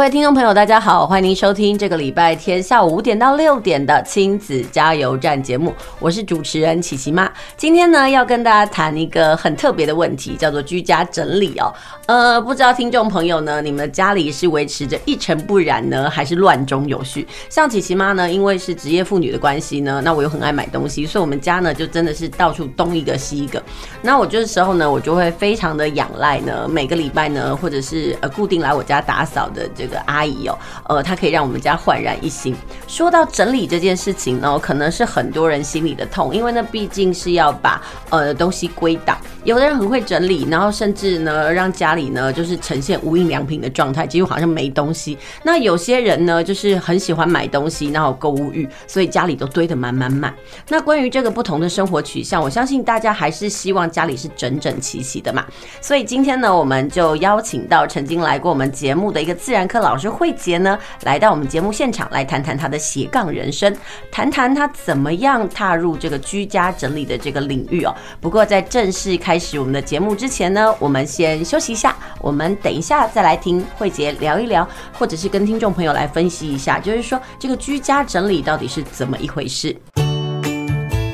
各位听众朋友，大家好，欢迎您收听这个礼拜天下午五点到六点的亲子加油站节目，我是主持人琪琪妈。今天呢，要跟大家谈一个很特别的问题，叫做居家整理哦。呃，不知道听众朋友呢，你们家里是维持着一尘不染呢，还是乱中有序？像琪琪妈呢，因为是职业妇女的关系呢，那我又很爱买东西，所以我们家呢就真的是到处东一个西一个。那我这时候呢，我就会非常的仰赖呢，每个礼拜呢，或者是呃固定来我家打扫的。这的阿姨哦，呃，她可以让我们家焕然一新。说到整理这件事情呢，可能是很多人心里的痛，因为呢，毕竟是要把呃东西归档。有的人很会整理，然后甚至呢，让家里呢就是呈现无印良品的状态，几乎好像没东西。那有些人呢，就是很喜欢买东西，然后购物欲，所以家里都堆得满满满。那关于这个不同的生活取向，我相信大家还是希望家里是整整齐齐的嘛。所以今天呢，我们就邀请到曾经来过我们节目的一个自然科老师慧杰呢，来到我们节目现场来谈谈他的斜杠人生，谈谈他怎么样踏入这个居家整理的这个领域哦。不过在正式开始我们的节目之前呢，我们先休息一下，我们等一下再来听慧杰聊一聊，或者是跟听众朋友来分析一下，就是说这个居家整理到底是怎么一回事。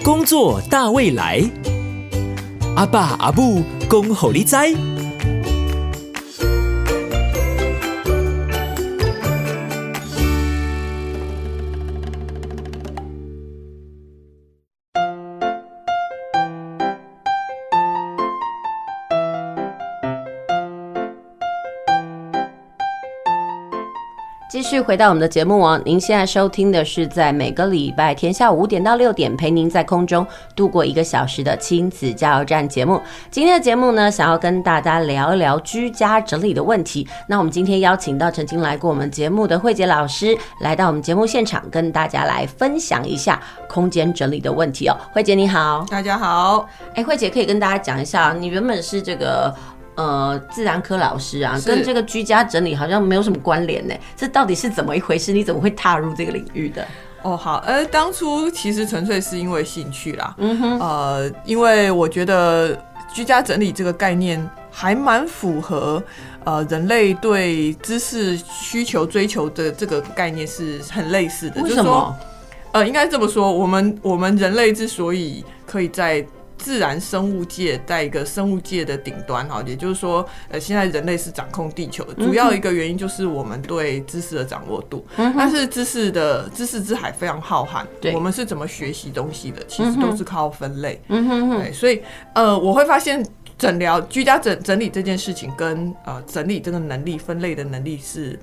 工作大未来，阿爸阿母恭候你知。续回到我们的节目哦，您现在收听的是在每个礼拜天下午五点到六点陪您在空中度过一个小时的亲子加油站节目。今天的节目呢，想要跟大家聊一聊居家整理的问题。那我们今天邀请到曾经来过我们节目的慧婕老师，来到我们节目现场，跟大家来分享一下空间整理的问题哦。慧姐你好，大家好。哎，慧姐可以跟大家讲一下，你原本是这个。呃，自然科老师啊，跟这个居家整理好像没有什么关联呢。这到底是怎么一回事？你怎么会踏入这个领域的？哦，好，呃，当初其实纯粹是因为兴趣啦。嗯哼，呃，因为我觉得居家整理这个概念还蛮符合呃人类对知识需求追求的这个概念是很类似的。为什么？就是说，呃，应该这么说，我们我们人类之所以可以在自然生物界在一个生物界的顶端哈，也就是说，呃，现在人类是掌控地球的，主要一个原因就是我们对知识的掌握度。但是知识的知识之海非常浩瀚，我们是怎么学习东西的？其实都是靠分类。嗯哼哼。对，所以呃，我会发现诊疗居家整整理这件事情跟呃整理这个能力、分类的能力是。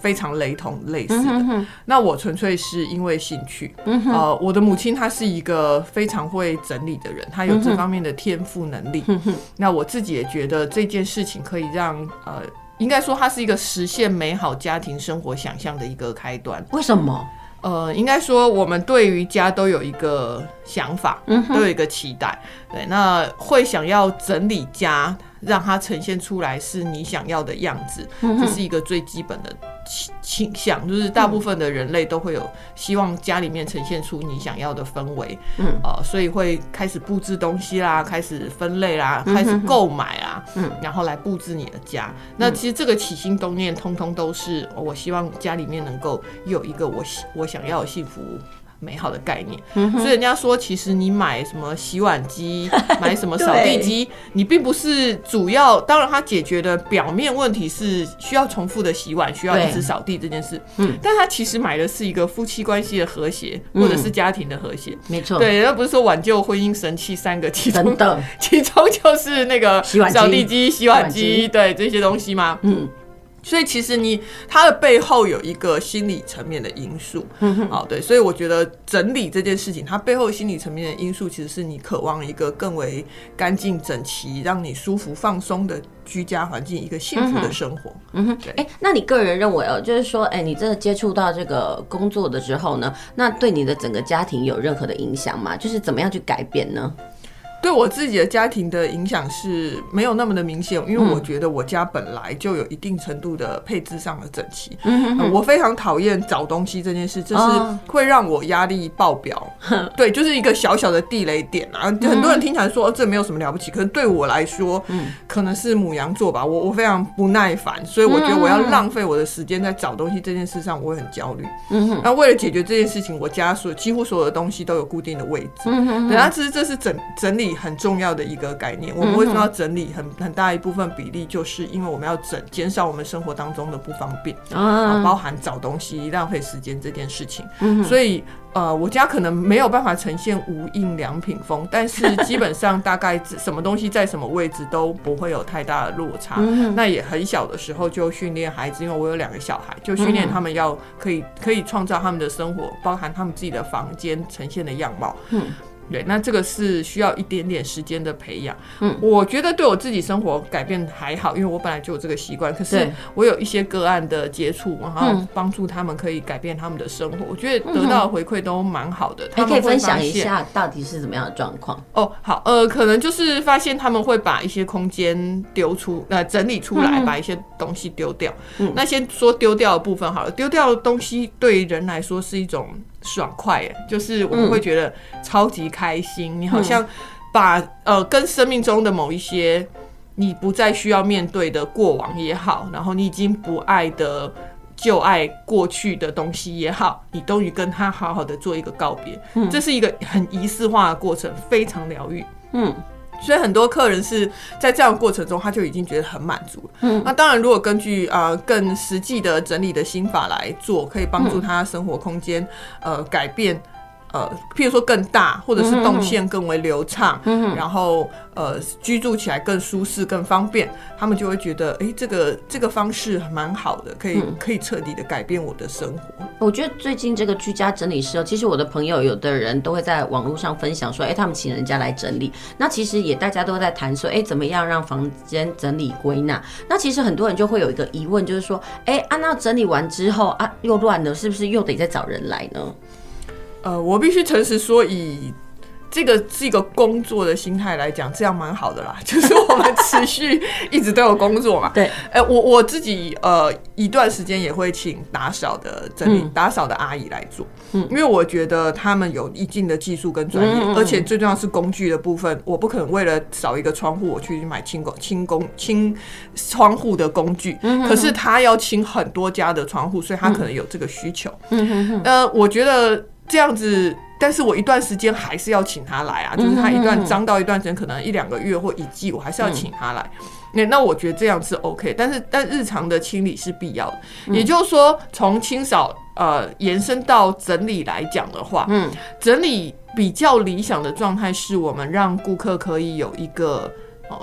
非常雷同类似的，嗯、哼哼，那我纯粹是因为兴趣。嗯、呃，我的母亲她是一个非常会整理的人，她有这方面的天赋能力。嗯、那我自己也觉得这件事情可以让呃，应该说它是一个实现美好家庭生活想象的一个开端。为什么？呃，应该说我们对于家都有一个想法，嗯、都有一个期待。对，那会想要整理家，让它呈现出来是你想要的样子，嗯、这是一个最基本的。倾向就是大部分的人类都会有希望家里面呈现出你想要的氛围，嗯，呃，所以会开始布置东西啦，开始分类啦，开始购买啊，嗯，然后来布置你的家。那其实这个起心动念，通通都是我希望家里面能够有一个我我想要的幸福。美好的概念，嗯、所以人家说，其实你买什么洗碗机，买什么扫地机，你并不是主要。当然，它解决的表面问题是需要重复的洗碗，需要一直扫地这件事。嗯，但它其实买的是一个夫妻关系的和谐，或者是家庭的和谐。没错、嗯，对，而不是说挽救婚姻神器三个，其中的 其中就是那个扫地机、洗碗机，对这些东西吗？嗯。所以其实你它的背后有一个心理层面的因素，嗯哼，好，对，所以我觉得整理这件事情，它背后心理层面的因素，其实是你渴望一个更为干净整齐、让你舒服放松的居家环境，一个幸福的生活。嗯哼，对。哎、欸，那你个人认为哦，就是说，哎、欸，你真的接触到这个工作的之后呢，那对你的整个家庭有任何的影响吗？就是怎么样去改变呢？对我自己的家庭的影响是没有那么的明显，因为我觉得我家本来就有一定程度的配置上的整齐。嗯、呃、我非常讨厌找东西这件事，这是会让我压力爆表。哦、对，就是一个小小的地雷点啊。嗯、很多人听起来说、哦、这没有什么了不起，可是对我来说，嗯、可能是母羊座吧。我我非常不耐烦，所以我觉得我要浪费我的时间在找东西这件事上，我会很焦虑。嗯，那为了解决这件事情，我家所几乎所有的东西都有固定的位置。嗯，对，那其实这是整整理。很重要的一个概念，我们为什么要整理很很大一部分比例，就是因为我们要整减少我们生活当中的不方便啊，包含找东西浪费时间这件事情。所以呃，我家可能没有办法呈现无印良品风，但是基本上大概什么东西在什么位置都不会有太大的落差。那也很小的时候就训练孩子，因为我有两个小孩，就训练他们要可以可以创造他们的生活，包含他们自己的房间呈现的样貌。对，那这个是需要一点点时间的培养。嗯，我觉得对我自己生活改变还好，因为我本来就有这个习惯。可是我有一些个案的接触，然后帮助他们可以改变他们的生活，我觉得得到的回馈都蛮好的。他们可以分享一下到底是怎么样的状况？哦，好，呃，可能就是发现他们会把一些空间丢出，呃，整理出来，把一些东西丢掉。嗯，那先说丢掉的部分好了，丢掉的东西对人来说是一种。爽快耶，就是我们会觉得超级开心。嗯、你好像把呃跟生命中的某一些你不再需要面对的过往也好，然后你已经不爱的旧爱过去的东西也好，你终于跟他好好的做一个告别。嗯、这是一个很仪式化的过程，非常疗愈。嗯。所以很多客人是在这样的过程中，他就已经觉得很满足了。嗯，那当然，如果根据呃更实际的整理的心法来做，可以帮助他生活空间呃改变。呃，譬如说更大，或者是动线更为流畅，然后呃居住起来更舒适、更方便，他们就会觉得，哎、欸，这个这个方式蛮好的，可以、嗯、可以彻底的改变我的生活。我觉得最近这个居家整理师，其实我的朋友有的人都会在网络上分享说，哎、欸，他们请人家来整理。那其实也大家都在谈说，哎、欸，怎么样让房间整理归纳？那其实很多人就会有一个疑问，就是说，哎、啊、照整理完之后啊，又乱了，是不是又得再找人来呢？呃，我必须诚实说，以这个是一个工作的心态来讲，这样蛮好的啦。就是我们持续一直都有工作嘛。对。哎、欸，我我自己呃一段时间也会请打扫的整理、嗯、打扫的阿姨来做，嗯，因为我觉得他们有一定的技术跟专业，嗯、而且最重要是工具的部分，我不可能为了扫一个窗户，我去买清工清工清窗户的工具。嗯。可是他要清很多家的窗户，所以他可能有这个需求。嗯哼哼。呃，我觉得。这样子，但是我一段时间还是要请他来啊，就是他一段脏到一段时间，可能一两个月或一季，我还是要请他来。那那我觉得这样是 OK，但是但日常的清理是必要的。也就是说，从清扫呃延伸到整理来讲的话，嗯，整理比较理想的状态是我们让顾客可以有一个呃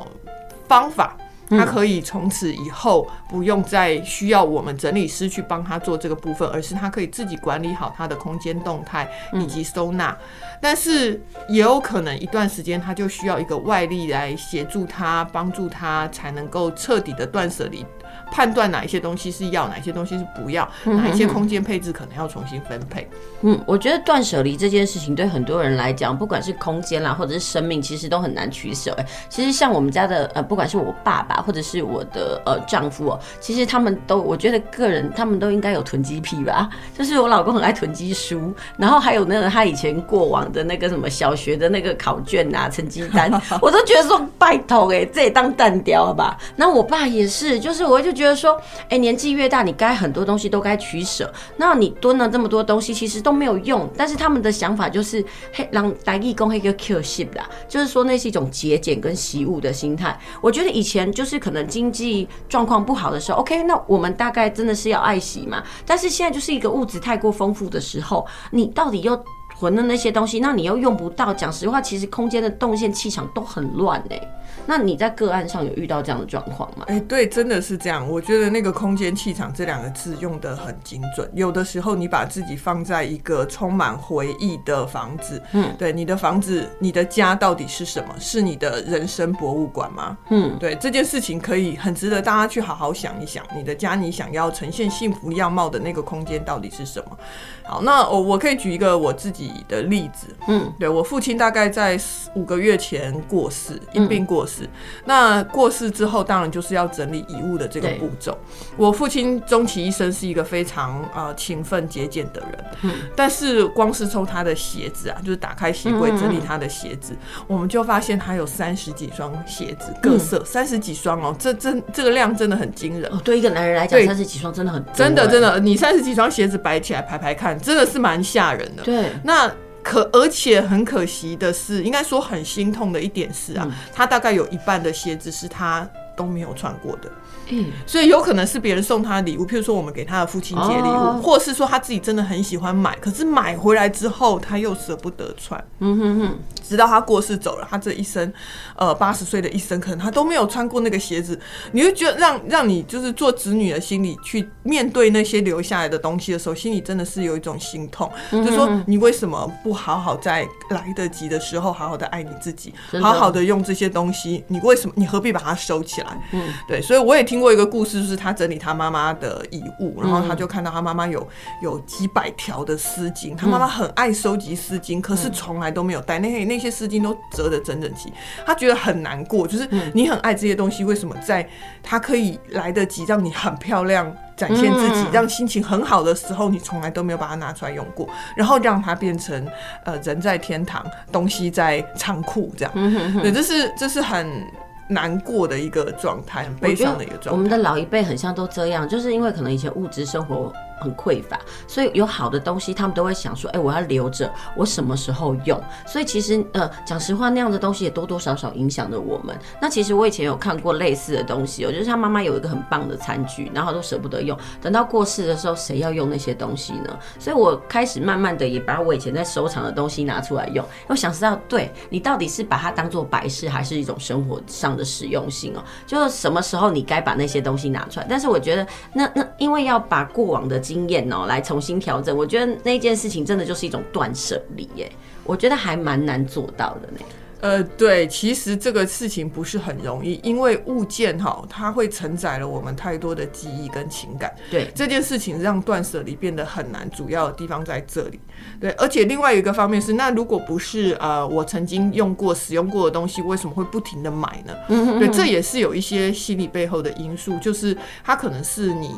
方法。他可以从此以后不用再需要我们整理师去帮他做这个部分，而是他可以自己管理好他的空间动态以及收纳。但是也有可能一段时间他就需要一个外力来协助他、帮助他，才能够彻底的断舍离。判断哪一些东西是要，哪一些东西是不要，哪一些空间配置可能要重新分配。嗯，我觉得断舍离这件事情对很多人来讲，不管是空间啦，或者是生命，其实都很难取舍。哎，其实像我们家的呃，不管是我爸爸或者是我的呃丈夫哦，其实他们都，我觉得个人他们都应该有囤积癖吧。就是我老公很爱囤积书，然后还有那个他以前过往的那个什么小学的那个考卷啊、成绩单，我都觉得说拜托哎，这也当蛋雕吧。那我爸也是，就是我就。觉得说，哎、年纪越大，你该很多东西都该取舍。那你蹲了这么多东西，其实都没有用。但是他们的想法就是，嘿，让大义工一个 Q 性的，就是说那是一种节俭跟习物的心态。我觉得以前就是可能经济状况不好的时候，OK，那我们大概真的是要爱惜嘛。但是现在就是一个物质太过丰富的时候，你到底又囤的那些东西，那你又用不到。讲实话，其实空间的动线气场都很乱哎、欸。那你在个案上有遇到这样的状况吗？哎、欸，对，真的是这样。我觉得那个空间气场这两个字用得很精准。有的时候你把自己放在一个充满回忆的房子，嗯，对，你的房子，你的家到底是什么？是你的人生博物馆吗？嗯，对，这件事情可以很值得大家去好好想一想。你的家，你想要呈现幸福样貌的那个空间到底是什么？好，那我我可以举一个我自己己的例子。嗯，对，我父亲大概在五个月前过世，因病过世。嗯、那过世之后，当然就是要整理遗物的这个步骤。我父亲终其一生是一个非常呃勤奋节俭的人。嗯，但是光是抽他的鞋子啊，就是打开鞋柜整理他的鞋子，我们就发现他有三十几双鞋子，各色三十几双哦，这真这个量真的很惊人。哦，对一个男人来讲，三十几双真的很真的真的，你三十几双鞋子摆起来排排看，真的是蛮吓人的。对，那可而且很可惜的是，应该说很心痛的一点是啊，嗯、他大概有一半的鞋子是他都没有穿过的。嗯，所以有可能是别人送他的礼物，譬如说我们给他的父亲节礼物，哦、或是说他自己真的很喜欢买，可是买回来之后他又舍不得穿。嗯哼哼，直到他过世走了，他这一生，呃，八十岁的一生，可能他都没有穿过那个鞋子。你会觉得让让你就是做子女的心里去面对那些留下来的东西的时候，心里真的是有一种心痛，嗯、就是说你为什么不好好在来得及的时候好好的爱你自己，好好的用这些东西？你为什么你何必把它收起来？嗯，对，所以我也听。听过一个故事，就是他整理他妈妈的遗物，然后他就看到他妈妈有有几百条的丝巾，他妈妈很爱收集丝巾，可是从来都没有带那些那些丝巾都折得整整齐，他觉得很难过。就是你很爱这些东西，为什么在他可以来得及让你很漂亮展现自己，让心情很好的时候，你从来都没有把它拿出来用过，然后让它变成呃人在天堂，东西在仓库这样。对，这是这是很。难过的一个状态，很悲伤的一个状态。我们的老一辈很像都这样，就是因为可能以前物质生活很匮乏，所以有好的东西，他们都会想说：“哎、我要留着，我什么时候用？”所以其实，呃，讲实话，那样的东西也多多少少影响着我们。那其实我以前有看过类似的东西，我觉得他妈妈有一个很棒的餐具，然后都舍不得用，等到过世的时候，谁要用那些东西呢？所以我开始慢慢的也把我以前在收藏的东西拿出来用。我想知道，对你到底是把它当做摆饰，还是一种生活上的实用性哦？就是什么时候你该把那些东西拿出来？但是我觉得，那那因为要把过往的。经验哦，来重新调整。我觉得那件事情真的就是一种断舍离耶，我觉得还蛮难做到的呢。呃，对，其实这个事情不是很容易，因为物件哈，它会承载了我们太多的记忆跟情感。对，这件事情让断舍离变得很难，主要的地方在这里。对，而且另外一个方面是，那如果不是呃我曾经用过、使用过的东西，为什么会不停的买呢？嗯哼哼。对，这也是有一些心理背后的因素，就是它可能是你。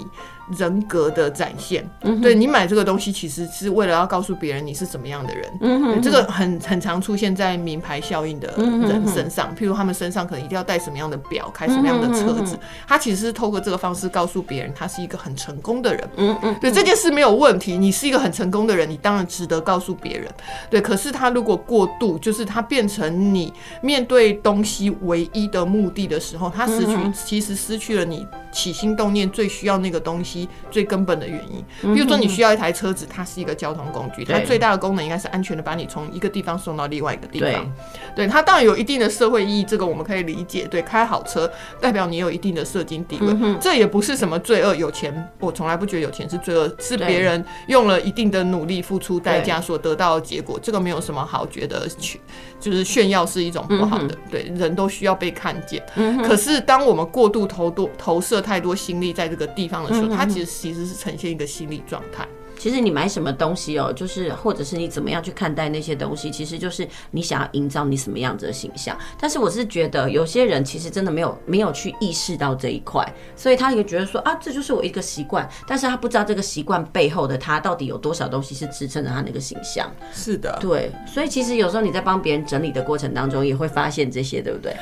人格的展现，嗯、对，你买这个东西，其实是为了要告诉别人你是怎么样的人。嗯哼，这个很很常出现在名牌效应的人身上，嗯、哼譬如他们身上可能一定要带什么样的表，开什么样的车子，嗯、哼他其实是透过这个方式告诉别人他是一个很成功的人。嗯嗯，对，这件事没有问题，你是一个很成功的人，你当然值得告诉别人。对，可是他如果过度，就是他变成你面对东西唯一的目的的时候，他失去，嗯、其实失去了你起心动念最需要那个东西。最根本的原因，比如说你需要一台车子，它是一个交通工具，它最大的功能应该是安全的把你从一个地方送到另外一个地方。对，它当然有一定的社会意义，这个我们可以理解。对，开好车代表你有一定的社经地位，这也不是什么罪恶。有钱，我从来不觉得有钱是罪恶，是别人用了一定的努力付出代价所得到的结果，这个没有什么好觉得去，就是炫耀是一种不好的。对，人都需要被看见。可是当我们过度投多投射太多心力在这个地方的时候，它其实其实是呈现一个心理状态。其实你买什么东西哦，就是或者是你怎么样去看待那些东西，其实就是你想要营造你什么样子的形象。但是我是觉得有些人其实真的没有没有去意识到这一块，所以他也觉得说啊，这就是我一个习惯，但是他不知道这个习惯背后的他到底有多少东西是支撑着他那个形象。是的，对，所以其实有时候你在帮别人整理的过程当中，也会发现这些，对不对？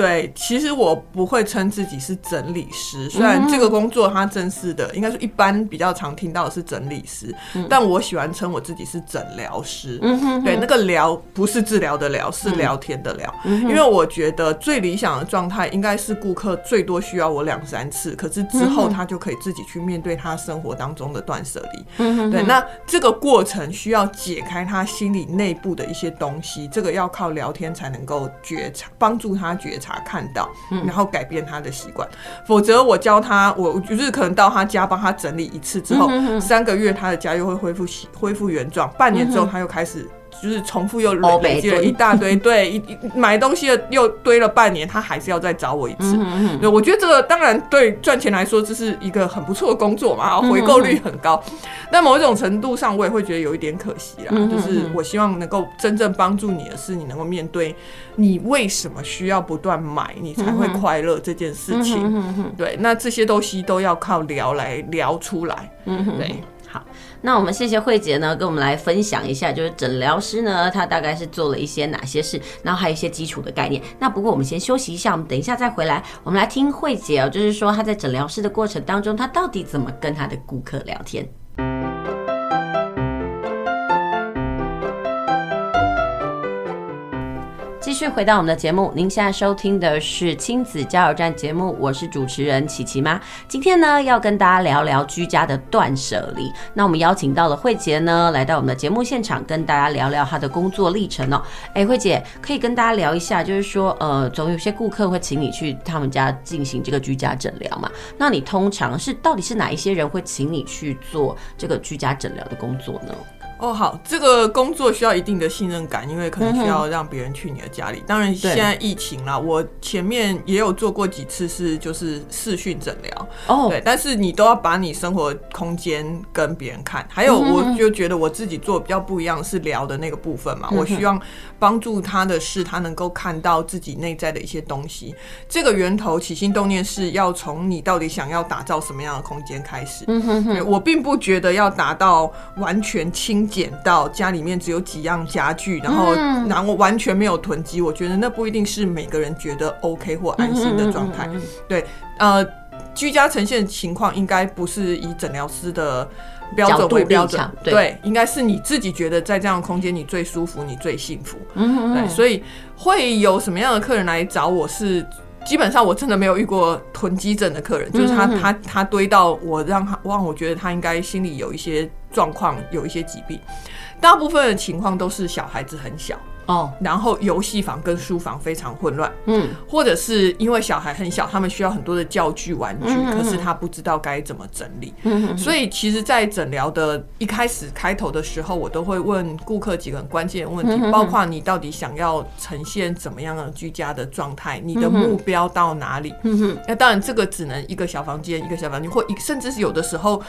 对，其实我不会称自己是整理师，虽然这个工作它正式的，应该说一般比较常听到的是整理师，但我喜欢称我自己是诊疗师。对，那个疗不是治疗的疗，是聊天的聊。因为我觉得最理想的状态应该是顾客最多需要我两三次，可是之后他就可以自己去面对他生活当中的断舍离。对，那这个过程需要解开他心里内部的一些东西，这个要靠聊天才能够觉察，帮助他觉察。查看到，然后改变他的习惯，否则我教他，我就是可能到他家帮他整理一次之后，三个月他的家又会恢复恢复原状，半年之后他又开始就是重复又累积了一大堆，对，一买东西又堆了半年，他还是要再找我一次。嗯对，我觉得这个当然对赚钱来说，这是一个很不错的工作嘛，回购率很高。但某一种程度上，我也会觉得有一点可惜啦。就是我希望能够真正帮助你的是，你能够面对你为什么需要不断买，你才会快乐这件事情。对，那这些东西都要靠聊来聊出来。对。好，那我们谢谢慧姐呢，跟我们来分享一下，就是诊疗师呢，他大概是做了一些哪些事，然后还有一些基础的概念。那不过我们先休息一下，我们等一下再回来，我们来听慧姐哦，就是说她在诊疗师的过程当中，她到底怎么跟她的顾客聊天。继续回到我们的节目，您现在收听的是亲子加油站节目，我是主持人琪琪妈。今天呢，要跟大家聊聊居家的断舍离。那我们邀请到了慧姐呢，来到我们的节目现场，跟大家聊聊她的工作历程哦。哎，慧姐可以跟大家聊一下，就是说，呃，总有些顾客会请你去他们家进行这个居家诊疗嘛？那你通常是到底是哪一些人会请你去做这个居家诊疗的工作呢？哦，好，这个工作需要一定的信任感，因为可能需要让别人去你的家里。嗯、当然，现在疫情啦，我前面也有做过几次是就是视讯诊疗哦，对，但是你都要把你生活空间跟别人看。还有，我就觉得我自己做比较不一样是聊的那个部分嘛，嗯、我希望帮助他的是他能够看到自己内在的一些东西。这个源头起心动念是要从你到底想要打造什么样的空间开始。嗯哼哼，我并不觉得要达到完全清。捡到家里面只有几样家具，然后然后完全没有囤积，我觉得那不一定是每个人觉得 OK 或安心的状态。对，呃，居家呈现情况应该不是以诊疗师的标准为标准，对，应该是你自己觉得在这样的空间你最舒服，你最幸福。对，所以会有什么样的客人来找我是？基本上我真的没有遇过囤积症的客人，就是他他他堆到我让他让我觉得他应该心里有一些状况，有一些疾病。大部分的情况都是小孩子很小。哦，然后游戏房跟书房非常混乱，嗯，或者是因为小孩很小，他们需要很多的教具玩具，可是他不知道该怎么整理，嗯，所以其实，在诊疗的一开始开头的时候，我都会问顾客几个很关键的问题，包括你到底想要呈现怎么样的居家的状态，你的目标到哪里？嗯哼，那当然这个只能一个小房间，一个小房间，或一甚至是有的时候，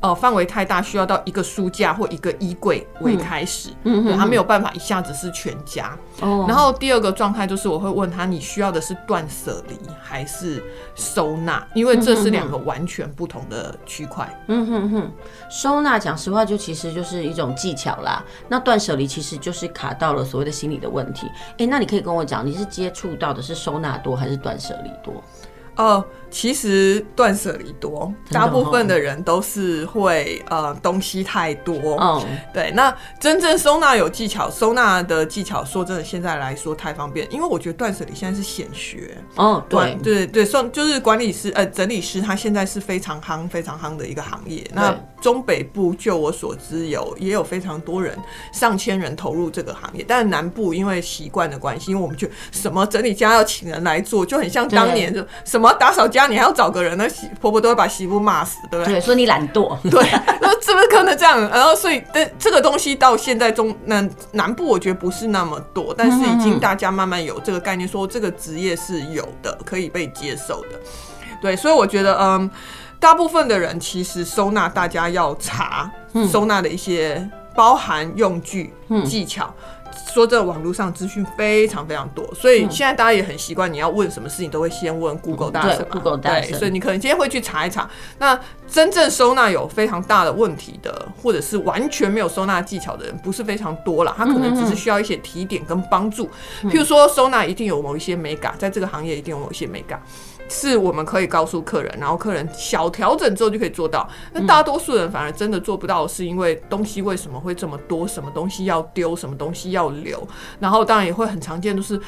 呃，范围太大，需要到一个书架或一个衣柜为开始，嗯哼，他没有办法一下子是全。家，然后第二个状态就是我会问他，你需要的是断舍离还是收纳？因为这是两个完全不同的区块。嗯哼哼，收纳讲实话就其实就是一种技巧啦。那断舍离其实就是卡到了所谓的心理的问题。哎，那你可以跟我讲，你是接触到的是收纳多还是断舍离多？哦。其实断舍离多，大部分的人都是会呃东西太多。嗯，对。那真正收纳有技巧，收纳的技巧，说真的，现在来说太方便，因为我觉得断舍离现在是显学。哦，对对对，算就是管理师呃整理师，他现在是非常夯非常夯的一个行业。那中北部就我所知有也有非常多人上千人投入这个行业，但南部因为习惯的关系，因为我们就什么整理家要请人来做，就很像当年就什么打扫家。你还要找个人，那媳婆婆都会把媳妇骂死，对不对？对，说你懒惰。对，那是不是可能这样？然后，所以，但这个东西到现在中南南部，我觉得不是那么多，但是已经大家慢慢有这个概念，说这个职业是有的，可以被接受的。对，所以我觉得，嗯，大部分的人其实收纳，大家要查收纳的一些包含用具、技巧。说这网络上资讯非常非常多，所以现在大家也很习惯，你要问什么事情都会先问 Google 大神嘛。Google 大神。所以你可能今天会去查一查。那真正收纳有非常大的问题的，或者是完全没有收纳技巧的人，不是非常多啦。他可能只是需要一些提点跟帮助。譬如说，收纳一定有某一些美感，在这个行业一定有某一些美感。是我们可以告诉客人，然后客人小调整之后就可以做到。那大多数人反而真的做不到，是因为东西为什么会这么多？什么东西要丢？什么东西要留？然后当然也会很常见，就是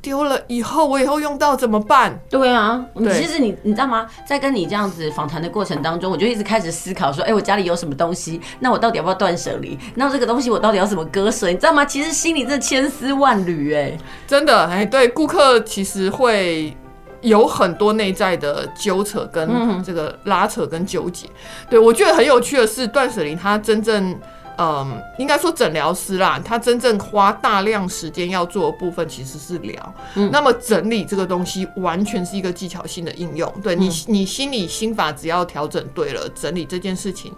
丢了以后，我以后用到怎么办？对啊，对其实你你知道吗？在跟你这样子访谈的过程当中，我就一直开始思考说，哎，我家里有什么东西？那我到底要不要断舍离？那这个东西我到底要怎么割舍？你知道吗？其实心里真的千丝万缕，哎，真的，哎，对，顾客其实会。有很多内在的纠扯跟这个拉扯跟纠结，对，我觉得很有趣的是断舍离，他真正嗯，应该说诊疗师啦，他真正花大量时间要做的部分其实是疗。嗯，那么整理这个东西完全是一个技巧性的应用。对你，你心里心法只要调整对了，整理这件事情。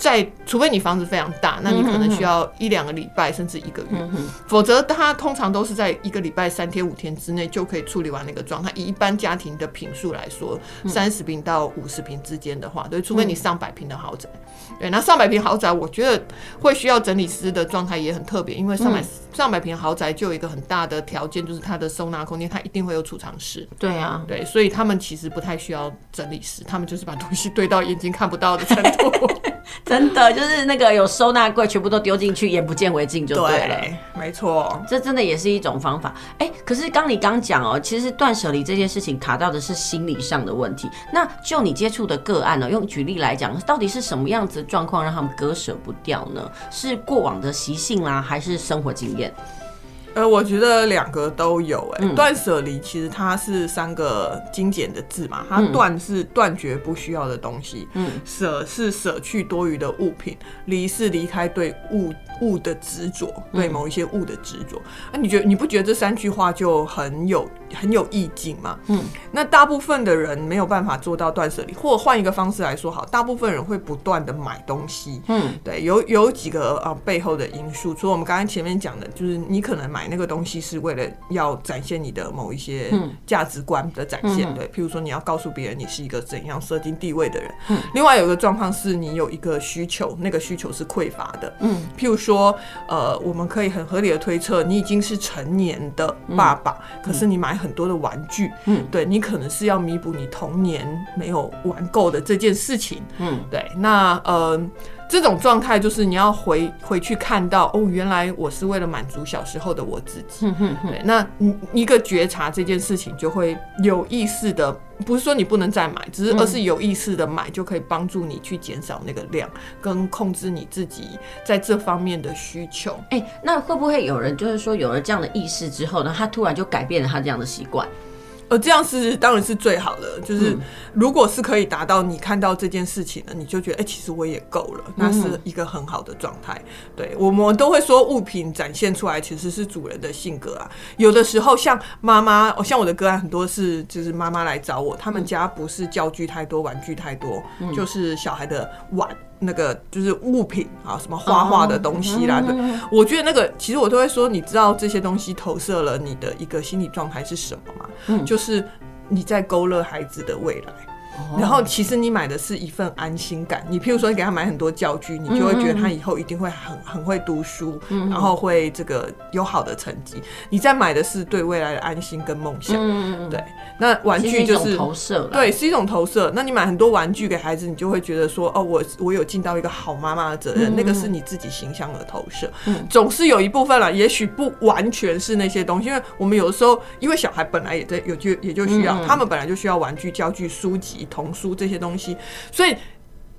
在，除非你房子非常大，那你可能需要一两个礼拜，甚至一个月，嗯、否则它通常都是在一个礼拜三天五天之内就可以处理完那个状态。以一般家庭的坪数来说，三十平到五十平之间的话，对，除非你上百平的豪宅，对，那上百平豪宅，我觉得会需要整理师的状态也很特别，因为上百、嗯、上百平豪宅就有一个很大的条件，就是它的收纳空间，它一定会有储藏室。对啊，对，所以他们其实不太需要整理师，他们就是把东西堆到眼睛看不到的程度。真的就是那个有收纳柜，全部都丢进去，眼不见为净就对了。对，没错，这真的也是一种方法。哎、欸，可是刚你刚讲哦，其实断舍离这件事情卡到的是心理上的问题。那就你接触的个案呢，用举例来讲，到底是什么样子的状况让他们割舍不掉呢？是过往的习性啦，还是生活经验？呃，我觉得两个都有哎、欸。断舍离其实它是三个精简的字嘛，它断是断绝不需要的东西，嗯，舍是舍去多余的物品，离是离开对物物的执着，对某一些物的执着。那、嗯啊、你觉得你不觉得这三句话就很有很有意境吗？嗯，那大部分的人没有办法做到断舍离，或换一个方式来说，好，大部分人会不断的买东西，嗯，对，有有几个啊背后的因素，除了我们刚才前面讲的，就是你可能买。买那个东西是为了要展现你的某一些价值观的展现，嗯、对，譬如说你要告诉别人你是一个怎样社经地位的人。嗯、另外有一个状况是你有一个需求，那个需求是匮乏的。嗯，譬如说，呃，我们可以很合理的推测，你已经是成年的爸爸，嗯、可是你买很多的玩具，嗯，对，你可能是要弥补你童年没有玩够的这件事情。嗯，对，那呃。这种状态就是你要回回去看到哦，原来我是为了满足小时候的我自己。对，那你一个觉察这件事情，就会有意识的，不是说你不能再买，只是而是有意识的买，就可以帮助你去减少那个量，跟控制你自己在这方面的需求。欸，那会不会有人就是说有了这样的意识之后呢，他突然就改变了他这样的习惯？呃，这样是当然是最好的，就是如果是可以达到你看到这件事情呢，你就觉得哎、欸，其实我也够了，那是一个很好的状态。对，我们都会说物品展现出来其实是主人的性格啊。有的时候像妈妈，哦，像我的个案很多是就是妈妈来找我，他们家不是教具太多，玩具太多，就是小孩的碗。那个就是物品啊，什么画画的东西啦，对，我觉得那个其实我都会说，你知道这些东西投射了你的一个心理状态是什么吗？嗯，就是你在勾勒孩子的未来。然后其实你买的是一份安心感。你譬如说你给他买很多教具，你就会觉得他以后一定会很很会读书，然后会这个有好的成绩。你在买的是对未来的安心跟梦想。对，那玩具就是投射，对，是一种投射。那你买很多玩具给孩子，你就会觉得说，哦，我我有尽到一个好妈妈的责任，那个是你自己形象的投射。总是有一部分了，也许不完全是那些东西，因为我们有的时候，因为小孩本来也在有就也就需要，他们本来就需要玩具、教具、书籍。童书这些东西，所以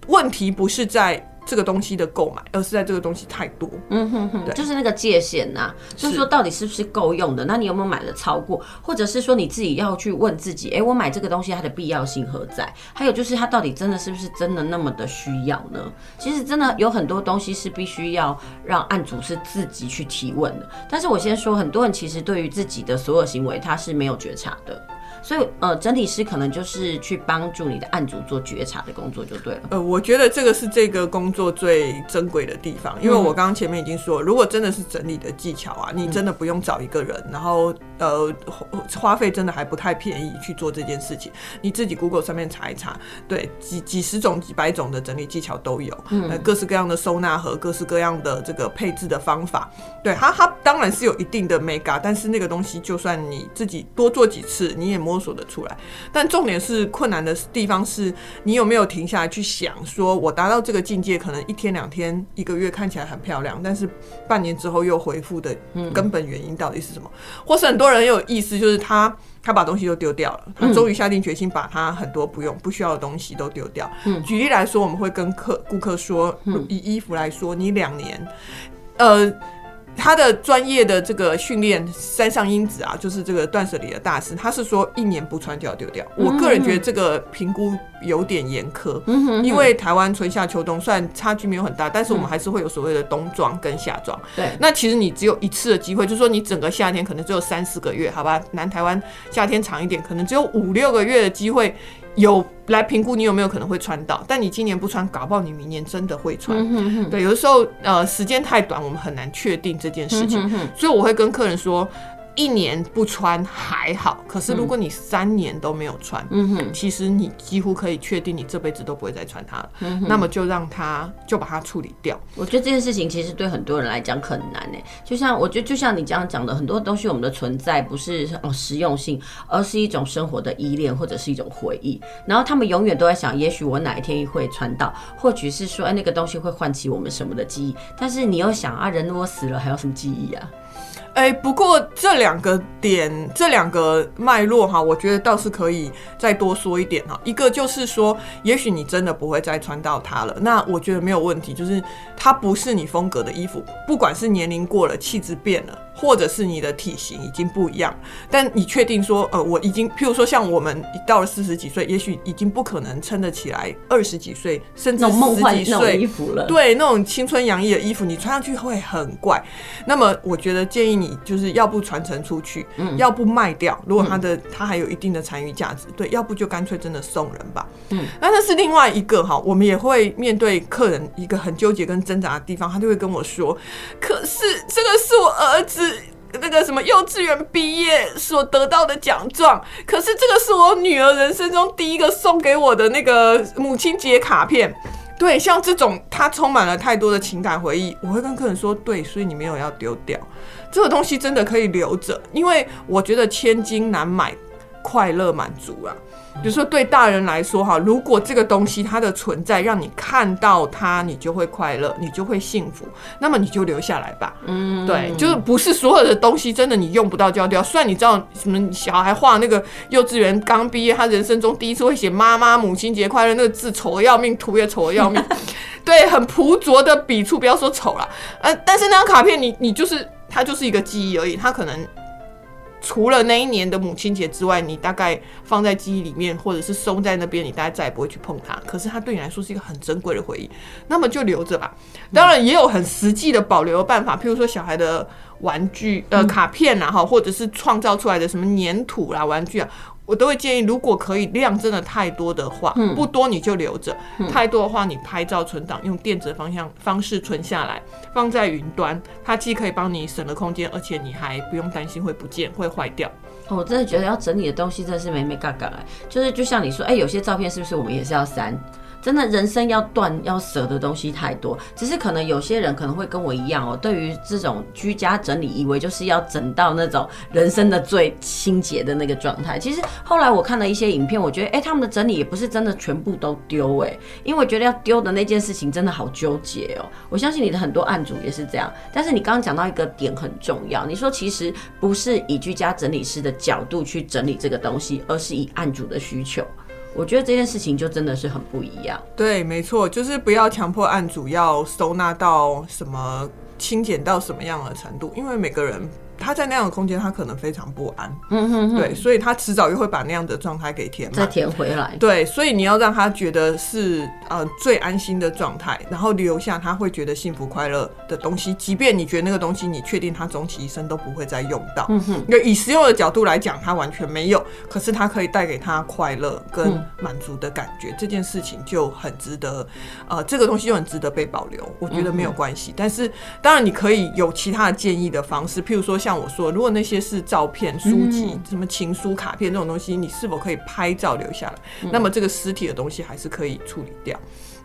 问题不是在这个东西的购买，而是在这个东西太多。嗯哼哼，对，就是那个界限呐、啊，就是说到底是不是够用的？那你有没有买的超过？或者是说你自己要去问自己，哎、欸，我买这个东西它的必要性何在？还有就是它到底真的是不是真的那么的需要呢？其实真的有很多东西是必须要让案主是自己去提问的。但是我先说，很多人其实对于自己的所有行为他是没有觉察的。所以，呃，整体师可能就是去帮助你的案主做觉察的工作就对了。呃，我觉得这个是这个工作最珍贵的地方，因为我刚刚前面已经说，如果真的是整理的技巧啊，你真的不用找一个人，然后呃，花费真的还不太便宜去做这件事情，你自己 Google 上面查一查，对，几几十种、几百种的整理技巧都有，呃，各式各样的收纳盒，各式各样的这个配置的方法，对，它它当然是有一定的美感，但是那个东西就算你自己多做几次，你也摸索得出来，但重点是困难的地方是你有没有停下来去想，说我达到这个境界，可能一天两天、一个月看起来很漂亮，但是半年之后又回复的根本原因到底是什么？嗯、或是很多人有意思，就是他他把东西都丢掉了，他终于下定决心把他很多不用不需要的东西都丢掉。嗯、举例来说，我们会跟客顾客说，以衣服来说，你两年，呃。他的专业的这个训练，山上英子啊，就是这个断舍离的大师，他是说一年不穿就要丢掉。我个人觉得这个评估有点严苛，因为台湾春夏秋冬虽然差距没有很大，但是我们还是会有所谓的冬装跟夏装。对，那其实你只有一次的机会，就是说你整个夏天可能只有三四个月，好吧？南台湾夏天长一点，可能只有五六个月的机会。有来评估你有没有可能会穿到，但你今年不穿，搞不好你明年真的会穿。嗯、哼哼对，有的时候呃时间太短，我们很难确定这件事情，嗯、哼哼所以我会跟客人说。一年不穿还好，可是如果你三年都没有穿，嗯哼，其实你几乎可以确定你这辈子都不会再穿它了。那么就让它就把它处理掉。我觉得这件事情其实对很多人来讲很难诶，就像我觉得就像你这样讲的，很多东西我们的存在不是哦实用性，而是一种生活的依恋或者是一种回忆。然后他们永远都在想，也许我哪一天会穿到，或许是说哎那个东西会唤起我们什么的记忆。但是你又想啊，人如果死了还有什么记忆啊？哎、欸，不过这两个点，这两个脉络哈，我觉得倒是可以再多说一点哈。一个就是说，也许你真的不会再穿到它了，那我觉得没有问题，就是它不是你风格的衣服，不管是年龄过了，气质变了。或者是你的体型已经不一样，但你确定说，呃，我已经，譬如说像我们到了四十几岁，也许已经不可能撑得起来二十几岁，甚至四十几岁衣服了。对，那种青春洋溢的衣服，你穿上去会很怪。那么，我觉得建议你就是要不传承出去，嗯，要不卖掉。如果它的它还有一定的残余价值，对，要不就干脆真的送人吧。嗯，那那是另外一个哈，我们也会面对客人一个很纠结跟挣扎的地方，他就会跟我说，可是这个是我儿子。那个什么幼稚园毕业所得到的奖状，可是这个是我女儿人生中第一个送给我的那个母亲节卡片。对，像这种它充满了太多的情感回忆，我会跟客人说，对，所以你没有要丢掉，这个东西真的可以留着，因为我觉得千金难买快乐满足啊。比如说，对大人来说，哈，如果这个东西它的存在让你看到它，你就会快乐，你就会幸福，那么你就留下来吧。嗯，对，就是不是所有的东西真的你用不到就要丢。虽然你知道什么小孩画那个幼稚园刚毕业，他人生中第一次会写“妈妈母亲节快乐”，那个字丑的要命，图也丑的要命。对，很朴拙的笔触，不要说丑了，呃，但是那张卡片你你就是它就是一个记忆而已，它可能。除了那一年的母亲节之外，你大概放在记忆里面，或者是收在那边，你大概再也不会去碰它。可是它对你来说是一个很珍贵的回忆，那么就留着吧。当然也有很实际的保留的办法，譬如说小孩的玩具、呃卡片啊，哈，或者是创造出来的什么粘土啦、玩具啊。我都会建议，如果可以量真的太多的话，嗯、不多你就留着；嗯、太多的话，你拍照存档，用电子方向方式存下来，放在云端，它既可以帮你省了空间，而且你还不用担心会不见、会坏掉。哦，我真的觉得要整理的东西真的是没没嘎嘎哎，就是就像你说，哎、欸，有些照片是不是我们也是要删？真的，人生要断要舍的东西太多，只是可能有些人可能会跟我一样哦，对于这种居家整理，以为就是要整到那种人生的最清洁的那个状态。其实后来我看了一些影片，我觉得，哎，他们的整理也不是真的全部都丢，哎，因为我觉得要丢的那件事情真的好纠结哦。我相信你的很多案主也是这样，但是你刚刚讲到一个点很重要，你说其实不是以居家整理师的角度去整理这个东西，而是以案主的需求。我觉得这件事情就真的是很不一样。对，没错，就是不要强迫案主要收纳到什么、清减到什么样的程度，因为每个人。他在那样的空间，他可能非常不安。嗯哼哼，对，所以他迟早又会把那样的状态给填满，再填回来。对，所以你要让他觉得是呃最安心的状态，然后留下他会觉得幸福快乐的东西。即便你觉得那个东西，你确定他终其一生都不会再用到。嗯哼，因为以实用的角度来讲，他完全没有，可是他可以带给他快乐跟满足的感觉，嗯、这件事情就很值得。呃，这个东西就很值得被保留。我觉得没有关系，嗯、但是当然你可以有其他的建议的方式，譬如说像。像我说，如果那些是照片、书籍、什么情书、卡片这种东西，你是否可以拍照留下来？那么这个实体的东西还是可以处理掉。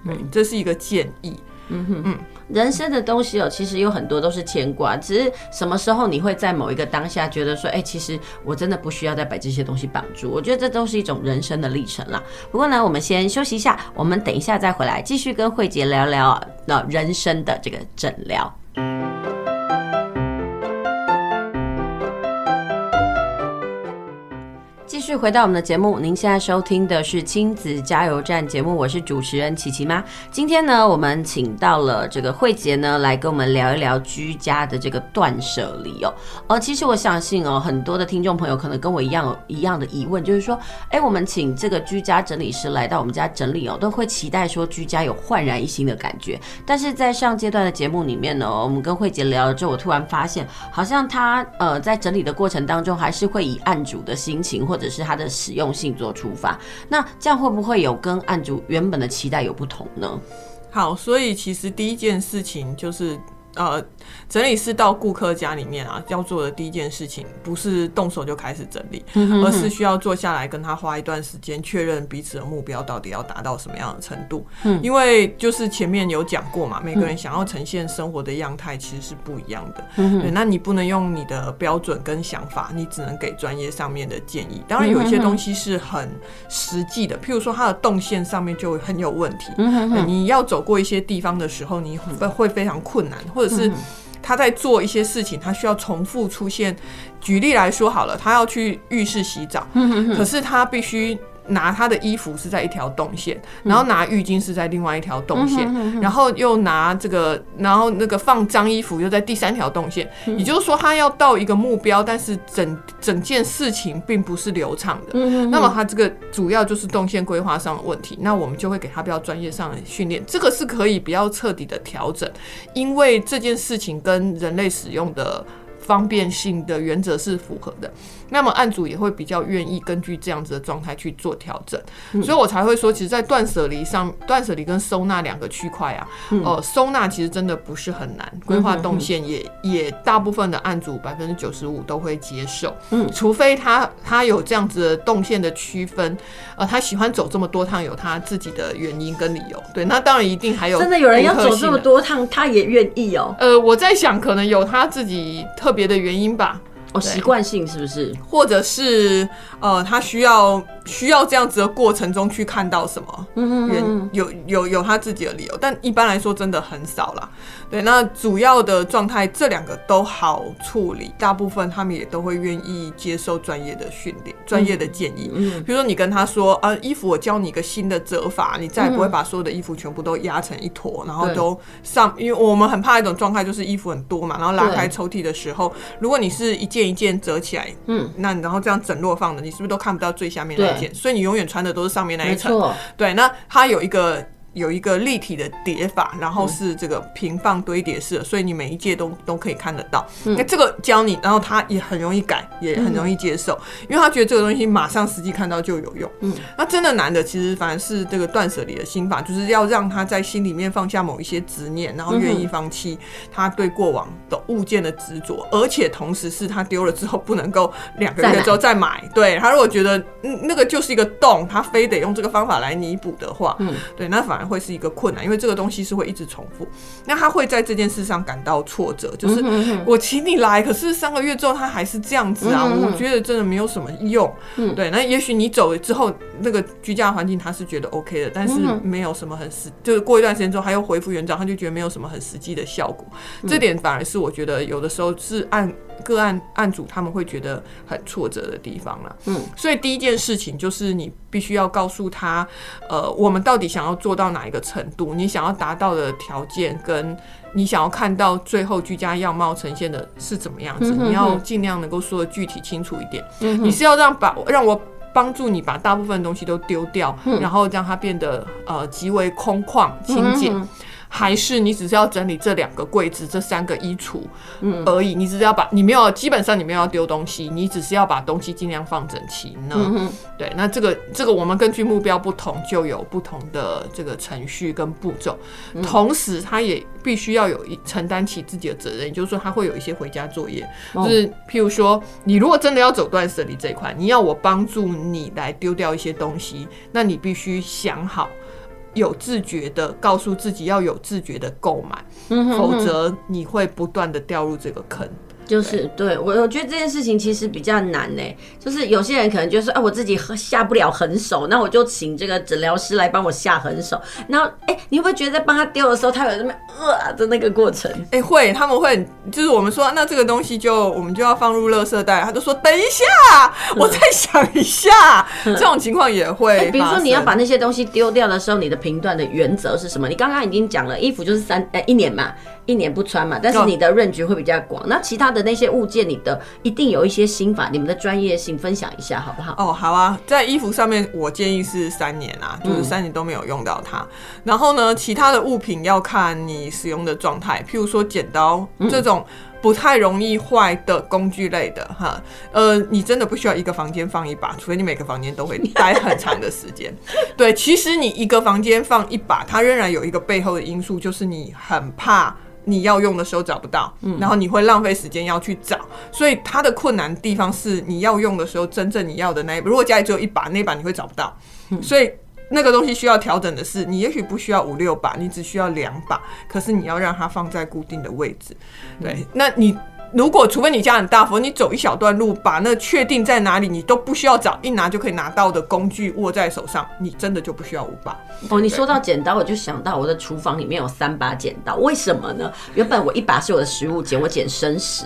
对，这是一个建议。嗯哼嗯，人生的东西哦，其实有很多都是牵挂，只是什么时候你会在某一个当下觉得说，哎，其实我真的不需要再把这些东西绑住。我觉得这都是一种人生的历程啦。不过呢，我们先休息一下，我们等一下再回来继续跟慧姐聊聊那人生的这个诊疗。继续回到我们的节目，您现在收听的是亲子加油站节目，我是主持人琪琪妈。今天呢，我们请到了这个慧杰呢，来跟我们聊一聊居家的这个断舍离哦。呃，其实我相信哦，很多的听众朋友可能跟我一样一样的疑问，就是说，哎，我们请这个居家整理师来到我们家整理哦，都会期待说居家有焕然一新的感觉。但是在上阶段的节目里面呢，我们跟慧杰聊了之后，我突然发现，好像他呃在整理的过程当中，还是会以案主的心情。或者是它的实用性做出发，那这样会不会有跟案主原本的期待有不同呢？好，所以其实第一件事情就是。呃，整理师到顾客家里面啊，要做的第一件事情不是动手就开始整理，而是需要坐下来跟他花一段时间确认彼此的目标到底要达到什么样的程度。因为就是前面有讲过嘛，每个人想要呈现生活的样态其实是不一样的。对，那你不能用你的标准跟想法，你只能给专业上面的建议。当然有一些东西是很实际的，譬如说它的动线上面就很有问题。嗯你要走过一些地方的时候，你会会非常困难，或者是他在做一些事情，他需要重复出现。举例来说好了，他要去浴室洗澡，可是他必须。拿他的衣服是在一条动线，然后拿浴巾是在另外一条动线，然后又拿这个，然后那个放脏衣服又在第三条动线。也就是说，他要到一个目标，但是整整件事情并不是流畅的。那么他这个主要就是动线规划上的问题。那我们就会给他比较专业上的训练，这个是可以比较彻底的调整，因为这件事情跟人类使用的方便性的原则是符合的。那么案主也会比较愿意根据这样子的状态去做调整，所以我才会说，其实，在断舍离上，断舍离跟收纳两个区块啊，呃，收纳其实真的不是很难，规划动线也也大部分的案主百分之九十五都会接受，嗯，除非他他有这样子的动线的区分，呃，他喜欢走这么多趟，有他自己的原因跟理由，对，那当然一定还有真的有人要走这么多趟，他也愿意哦，呃，我在想可能有他自己特别的原因吧。习惯性是不是？或者是呃，他需要需要这样子的过程中去看到什么？嗯嗯，有有有他自己的理由，但一般来说真的很少啦。对，那主要的状态这两个都好处理，大部分他们也都会愿意接受专业的训练、专业的建议。嗯，比如说你跟他说啊，衣服我教你一个新的折法，你再也不会把所有的衣服全部都压成一坨，然后都上，因为我们很怕一种状态，就是衣服很多嘛，然后拉开抽屉的时候，如果你是一件。一件折起来，嗯，那然后这样整摞放的，你是不是都看不到最下面那一件？所以你永远穿的都是上面那一层。对，那它有一个。有一个立体的叠法，然后是这个平放堆叠式的，所以你每一届都都可以看得到。那这个教你，然后他也很容易改，也很容易接受，因为他觉得这个东西马上实际看到就有用。嗯，那真的难的其实反而是这个断舍离的心法，就是要让他在心里面放下某一些执念，然后愿意放弃他对过往的物件的执着，而且同时是他丢了之后不能够两个月之后再买。对，他如果觉得那个就是一个洞，他非得用这个方法来弥补的话，嗯，对，那反而。会是一个困难，因为这个东西是会一直重复，那他会在这件事上感到挫折。就是我请你来，可是三个月之后他还是这样子啊，我觉得真的没有什么用。对，那也许你走了之后，那个居家环境他是觉得 OK 的，但是没有什么很实，就是过一段时间之后他又恢复原状，他就觉得没有什么很实际的效果。这点反而是我觉得有的时候是按个案案主他们会觉得很挫折的地方了。嗯，所以第一件事情就是你必须要告诉他，呃，我们到底想要做到哪一个程度？你想要达到的条件，跟你想要看到最后居家样貌呈现的是怎么样子？你要尽量能够说得具体清楚一点。你是要让把让我帮助你把大部分东西都丢掉，然后让它变得呃极为空旷清简。还是你只是要整理这两个柜子、这三个衣橱而已，你只是要把，你没有，基本上你没有要丢东西，你只是要把东西尽量放整齐呢。对，那这个这个我们根据目标不同，就有不同的这个程序跟步骤。同时，他也必须要有一承担起自己的责任，也就是说，他会有一些回家作业，就是譬如说，你如果真的要走断舍离这一块，你要我帮助你来丢掉一些东西，那你必须想好。有自觉的告诉自己要有自觉的购买，否则你会不断的掉入这个坑。就是对我，我觉得这件事情其实比较难呢。就是有些人可能就是，哎，我自己下不了狠手，那我就请这个诊疗师来帮我下狠手。然后，哎，你会不会觉得在帮他丢的时候，他有那么呃的那个过程？哎，会，他们会，就是我们说，那这个东西就我们就要放入垃圾袋，他就说等一下，我再想一下。嗯、这种情况也会，比如说你要把那些东西丢掉的时候，你的评断的原则是什么？你刚刚已经讲了，衣服就是三，呃，一年嘛。一年不穿嘛，但是你的 range 会比较广。那其他的那些物件，你的一定有一些心法，你们的专业性分享一下好不好？哦，好啊，在衣服上面，我建议是三年啊，就是三年都没有用到它。嗯、然后呢，其他的物品要看你使用的状态，譬如说剪刀这种不太容易坏的工具类的哈，呃，你真的不需要一个房间放一把，除非你每个房间都会待很长的时间。对，其实你一个房间放一把，它仍然有一个背后的因素，就是你很怕。你要用的时候找不到，然后你会浪费时间要去找，所以它的困难地方是你要用的时候，真正你要的那一把，如果家里只有一把，那一把你会找不到，所以那个东西需要调整的是，你也许不需要五六把，你只需要两把，可是你要让它放在固定的位置，对，那你。如果除非你家很大，否则你走一小段路，把那确定在哪里，你都不需要找，一拿就可以拿到的工具握在手上，你真的就不需要五把。哦，你说到剪刀，我就想到我的厨房里面有三把剪刀，为什么呢？原本我一把是我的食物剪，我剪生食，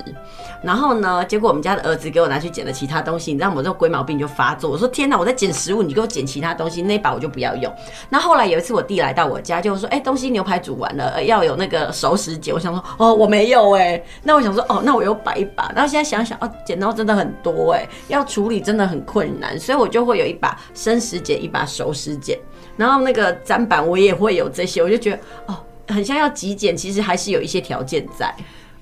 然后呢，结果我们家的儿子给我拿去剪了其他东西，你知道我这个龟毛病就发作。我说天哪，我在剪食物，你给我剪其他东西，那把我就不要用。那后来有一次我弟来到我家，就说，哎，东西牛排煮完了，要有那个熟食剪。我想说，哦，我没有哎，那我想说，哦，那我又摆一把。然后现在想想，哦，剪刀真的很多哎，要处理真的很困难，所以我就会有一把生食剪，一把熟食剪。然后那个砧板我也会有这些，我就觉得哦，很像要极简，其实还是有一些条件在。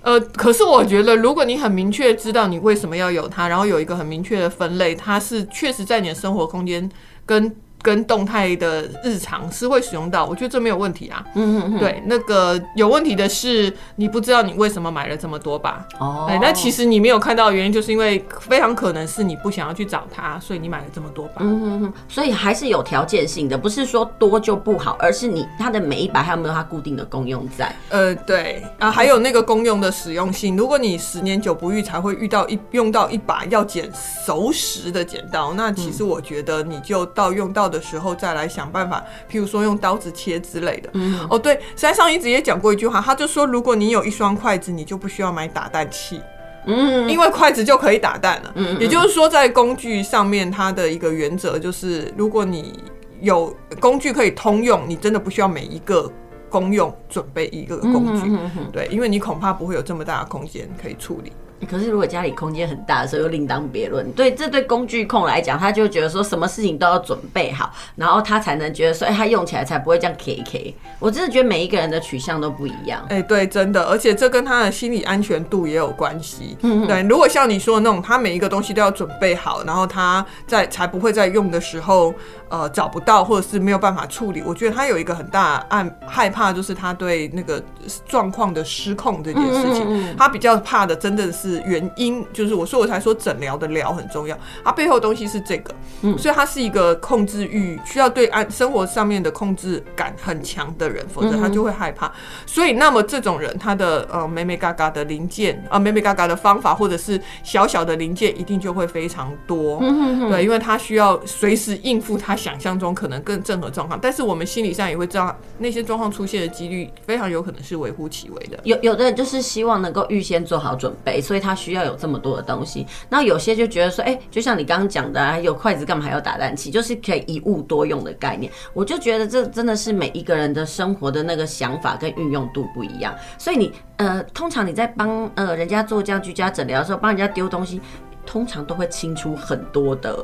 呃，可是我觉得，如果你很明确知道你为什么要有它，然后有一个很明确的分类，它是确实在你的生活空间跟。跟动态的日常是会使用到，我觉得这没有问题啊。嗯嗯嗯。对，那个有问题的是你不知道你为什么买了这么多把。哦。对，那其实你没有看到的原因，就是因为非常可能是你不想要去找它，所以你买了这么多把。嗯嗯嗯。所以还是有条件性的，不是说多就不好，而是你它的每一把还有没有它固定的功用在。呃，对啊，还有那个功用的使用性。如果你十年久不遇才会遇到一用到一把要剪熟食的剪刀，那其实我觉得你就到用到的时候再来想办法，譬如说用刀子切之类的。嗯，哦，对，山上一直也讲过一句话，他就说，如果你有一双筷子，你就不需要买打蛋器。嗯，因为筷子就可以打蛋了。嗯，也就是说，在工具上面，它的一个原则就是，如果你有工具可以通用，你真的不需要每一个公用准备一个工具。对，因为你恐怕不会有这么大的空间可以处理。可是，如果家里空间很大的时候，又另当别论。对，这对工具控来讲，他就觉得说什么事情都要准备好，然后他才能觉得说，哎，他用起来才不会这样 K K。我真的觉得每一个人的取向都不一样。哎，对，真的，而且这跟他的心理安全度也有关系。嗯，对。如果像你说的那种，他每一个东西都要准备好，然后他在才不会在用的时候，呃，找不到或者是没有办法处理。我觉得他有一个很大暗害怕，就是他对那个状况的失控这件事情，嗯嗯嗯，他比较怕的，真的是。是原因，就是我说我才说诊疗的疗很重要，它背后的东西是这个，嗯，所以他是一个控制欲需要对安生活上面的控制感很强的人，否则他就会害怕。所以，那么这种人，他的呃美美嘎嘎的零件啊，美美嘎嘎的方法，或者是小小的零件，一定就会非常多，对，因为他需要随时应付他想象中可能更正合状况，但是我们心理上也会知道那些状况出现的几率非常有可能是微乎其微的。有有的人就是希望能够预先做好准备，所以。他需要有这么多的东西，那有些就觉得说，哎、就像你刚刚讲的、啊，有筷子干嘛还要打蛋器？就是可以一物多用的概念。我就觉得这真的是每一个人的生活的那个想法跟运用度不一样。所以你呃，通常你在帮呃人家做这样居家诊疗的时候，帮人家丢东西，通常都会清出很多的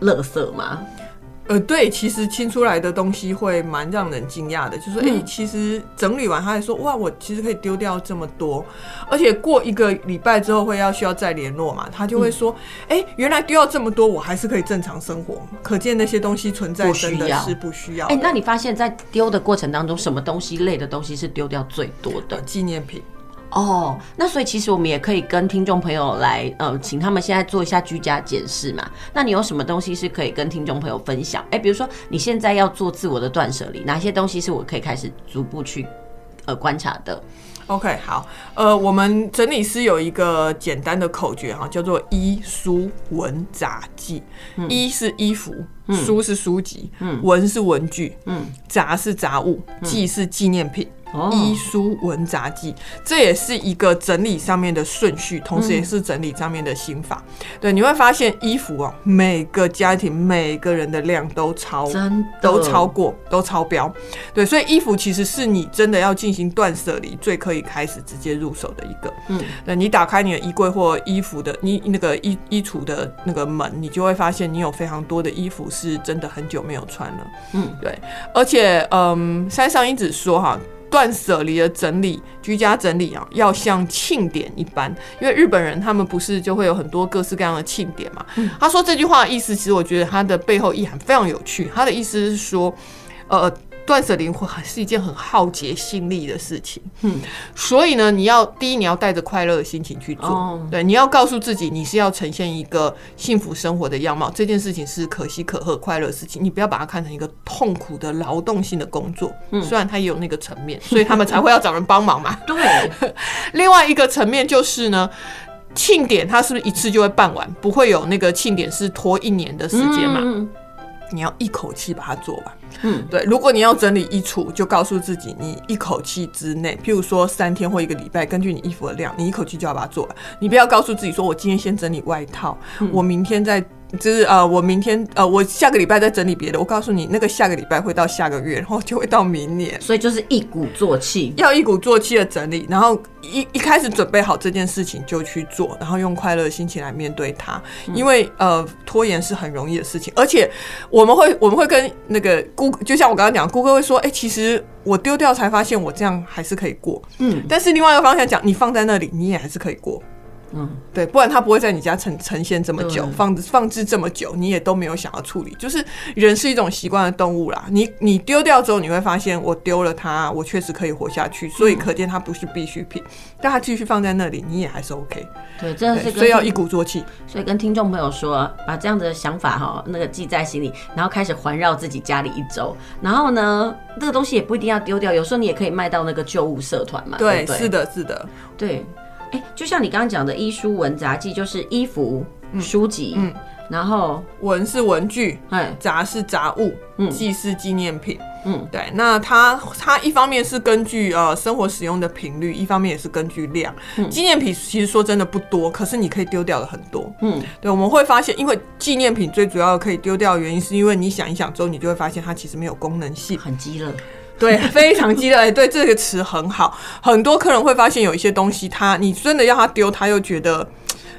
垃圾吗？呃，对，其实清出来的东西会蛮让人惊讶的，就是说，哎、欸，其实整理完，他还说，哇，我其实可以丢掉这么多，而且过一个礼拜之后会要需要再联络嘛，他就会说，哎、嗯欸，原来丢掉这么多，我还是可以正常生活，可见那些东西存在真的是不需要。哎、欸，那你发现，在丢的过程当中，什么东西类的东西是丢掉最多的？纪念品。哦，那所以其实我们也可以跟听众朋友来，呃，请他们现在做一下居家检视嘛。那你有什么东西是可以跟听众朋友分享？哎、欸，比如说你现在要做自我的断舍离，哪些东西是我可以开始逐步去呃观察的？OK，好，呃，我们整理师有一个简单的口诀哈，叫做衣书文杂记。衣、嗯、是衣服，书是书籍，嗯、文是文具，嗯、杂是杂物，记是纪念品。衣书文杂记，这也是一个整理上面的顺序，同时也是整理上面的心法。嗯、对，你会发现衣服哦，每个家庭每个人的量都超，真都超过，都超标。对，所以衣服其实是你真的要进行断舍离，最可以开始直接入手的一个。嗯，那，你打开你的衣柜或衣服的你那个衣衣橱的那个门，你就会发现你有非常多的衣服是真的很久没有穿了。嗯，对，而且嗯，山上一直说哈。断舍离的整理，居家整理啊，要像庆典一般，因为日本人他们不是就会有很多各式各样的庆典嘛。嗯、他说这句话的意思，其实我觉得他的背后意涵非常有趣。他的意思是说，呃。断舍离还是一件很耗竭心力的事情，嗯，所以呢，你要第一，你要带着快乐的心情去做，哦、对，你要告诉自己，你是要呈现一个幸福生活的样貌，这件事情是可喜可贺、快乐的事情，你不要把它看成一个痛苦的劳动性的工作，嗯，虽然它也有那个层面，所以他们才会要找人帮忙嘛，对。另外一个层面就是呢，庆典它是不是一次就会办完？不会有那个庆典是拖一年的时间嘛？嗯你要一口气把它做完，嗯，对。如果你要整理衣橱，就告诉自己，你一口气之内，譬如说三天或一个礼拜，根据你衣服的量，你一口气就要把它做完。你不要告诉自己说，我今天先整理外套，嗯、我明天再。就是呃，我明天呃，我下个礼拜再整理别的。我告诉你，那个下个礼拜会到下个月，然后就会到明年。所以就是一鼓作气，要一鼓作气的整理，然后一一开始准备好这件事情就去做，然后用快乐的心情来面对它。因为呃，拖延是很容易的事情，而且我们会我们会跟那个顾，就像我刚刚讲，顾客会说，哎、欸，其实我丢掉才发现我这样还是可以过。嗯，但是另外一个方向讲，你放在那里，你也还是可以过。嗯，对，不然它不会在你家呈呈现这么久，对放放置这么久，你也都没有想要处理。就是人是一种习惯的动物啦，你你丢掉之后，你会发现我丢了它，我确实可以活下去，所以可见它不是必需品，嗯、但它继续放在那里，你也还是 OK。对，真的是，所以要一鼓作气。所以跟听众朋友说，把这样子的想法哈，那个记在心里，然后开始环绕自己家里一周，然后呢，这个东西也不一定要丢掉，有时候你也可以卖到那个旧物社团嘛。对是的，是的，对。哎，就像你刚刚讲的，衣书文杂记就是衣服、书籍，嗯，然后文是文具，哎，杂是杂物，嗯，记是纪念品，嗯，对。那它它一方面是根据呃生活使用的频率，一方面也是根据量。纪念品其实说真的不多，可是你可以丢掉的很多，嗯，对。我们会发现，因为纪念品最主要可以丢掉的原因，是因为你想一想之后，你就会发现它其实没有功能性，很鸡肋。对，非常激烈。对，这个词很好。很多客人会发现有一些东西，他你真的要他丢，他又觉得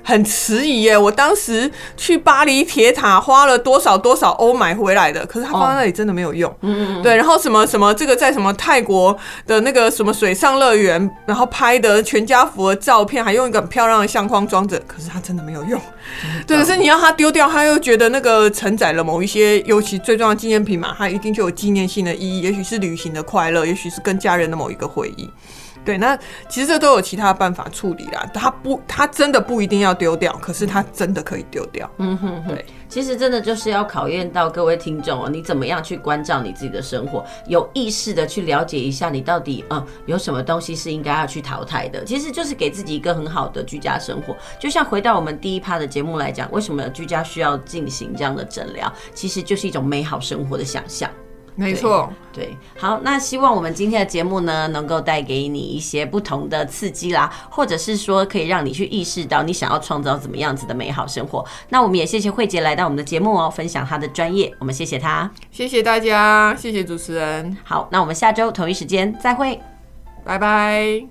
很迟疑耶。我当时去巴黎铁塔花了多少多少欧买回来的，可是他放在那里真的没有用。嗯嗯。对，然后什么什么这个在什么泰国的那个什么水上乐园，然后拍的全家福的照片，还用一个很漂亮的相框装着，可是它真的没有用。对，可是你要他丢掉，他又觉得那个承载了某一些，尤其最重要的纪念品嘛，它一定就有纪念性的意义，也许是旅行的快乐，也许是跟家人的某一个回忆。对，那其实这都有其他办法处理啦。他不，他真的不一定要丢掉，可是他真的可以丢掉。嗯哼，哼，对。其实真的就是要考验到各位听众哦，你怎么样去关照你自己的生活，有意识的去了解一下你到底嗯有什么东西是应该要去淘汰的。其实就是给自己一个很好的居家生活。就像回到我们第一趴的节目来讲，为什么居家需要进行这样的诊疗？其实就是一种美好生活的想象。没错，对，好，那希望我们今天的节目呢，能够带给你一些不同的刺激啦，或者是说可以让你去意识到你想要创造怎么样子的美好生活。那我们也谢谢慧杰来到我们的节目哦，分享他的专业，我们谢谢他，谢谢大家，谢谢主持人。好，那我们下周同一时间再会，拜拜。